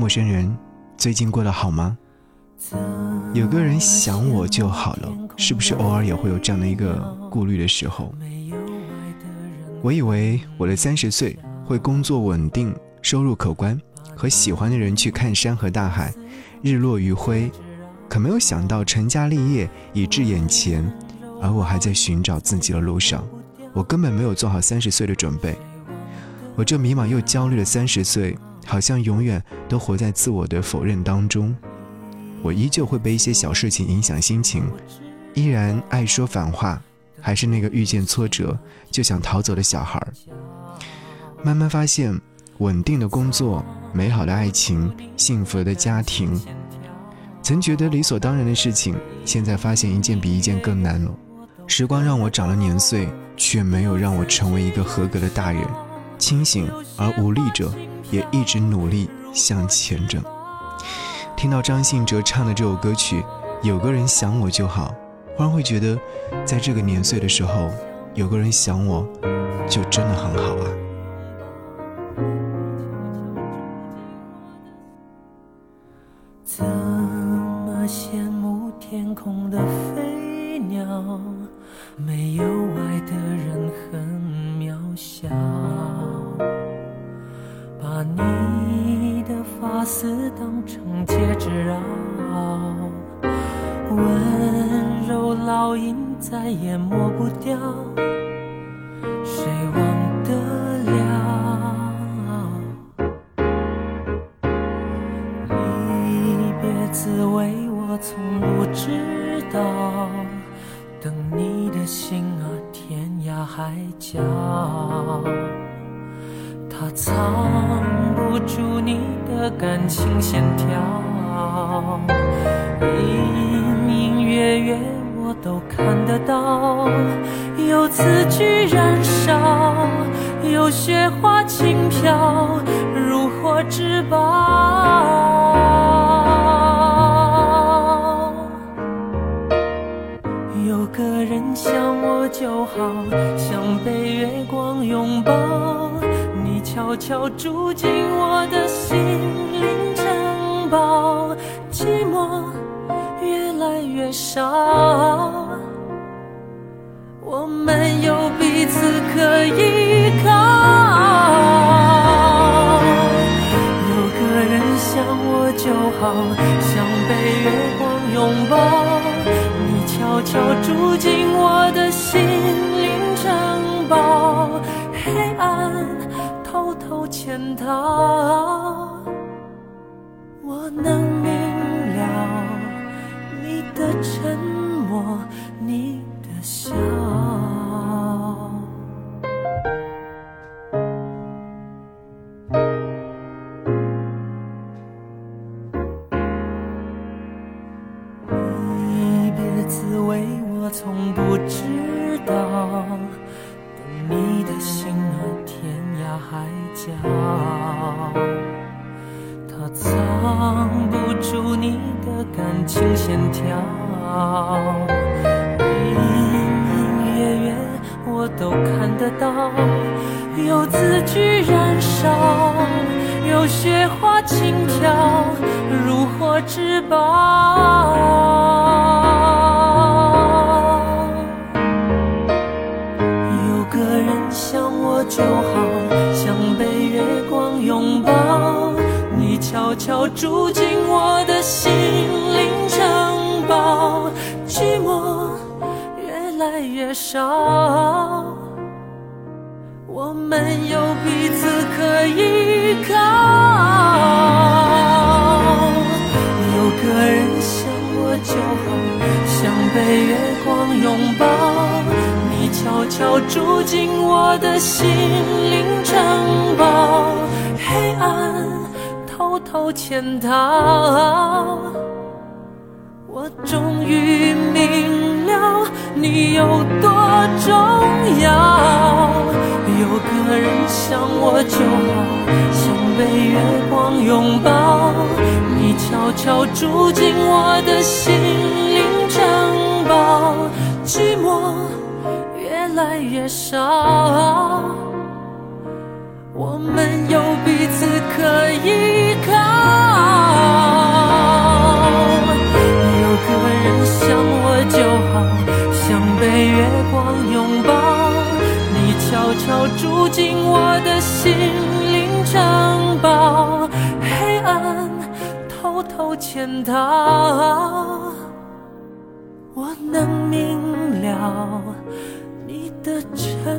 陌生人最近过得好吗？有个人想我就好了，是不是偶尔也会有这样的一个顾虑的时候？我以为我的三十岁会工作稳定、收入可观，和喜欢的人去看山和大海、日落余晖，可没有想到成家立业已至眼前，而我还在寻找自己的路上。我根本没有做好三十岁的准备，我这迷茫又焦虑的三十岁。好像永远都活在自我的否认当中，我依旧会被一些小事情影响心情，依然爱说反话，还是那个遇见挫折就想逃走的小孩。慢慢发现，稳定的工作、美好的爱情、幸福的家庭，曾觉得理所当然的事情，现在发现一件比一件更难了。时光让我长了年岁，却没有让我成为一个合格的大人，清醒而无力者。也一直努力向前着。听到张信哲唱的这首歌曲，有个人想我就好，忽然会觉得，在这个年岁的时候，有个人想我，就真的很好啊。怎么羡慕天空的飞鸟，没有爱的人很渺小。把你的发丝当成戒指绕，温柔烙印再也抹不掉，谁忘得了？离别滋味我从不知道，等你的心，海角。它藏不住你的感情线条，隐隐约约我都看得到，有字句燃烧，有雪花轻飘，如获至宝。拥抱你。悄悄住进我的心灵城堡，寂寞越来越少，我们有彼此可依靠。有个人想我就好，像被月光拥抱，你悄悄住进我的心灵城堡，抱黑暗。偷偷潜逃，我能明了你的沉默，你的笑。离别滋味，我从不知道。海角，它藏不住你的感情线条，隐隐约约我都看得到，有字句燃烧，有雪花轻飘，如获至宝。的人想我就好像被月光拥抱你悄悄住进我的心灵城堡寂寞越来越少。我们有彼此可依靠。悄悄住进我的心灵城堡，黑暗。偷偷潜逃，我终于明了你有多重要。有个人想我就好，像被月光拥抱。你悄悄住进我的心灵缺少，我们有彼此可依靠。有个人想我就好，像被月光拥抱。你悄悄住进我的心灵城堡，黑暗偷偷潜逃。我能明了。你的沉默。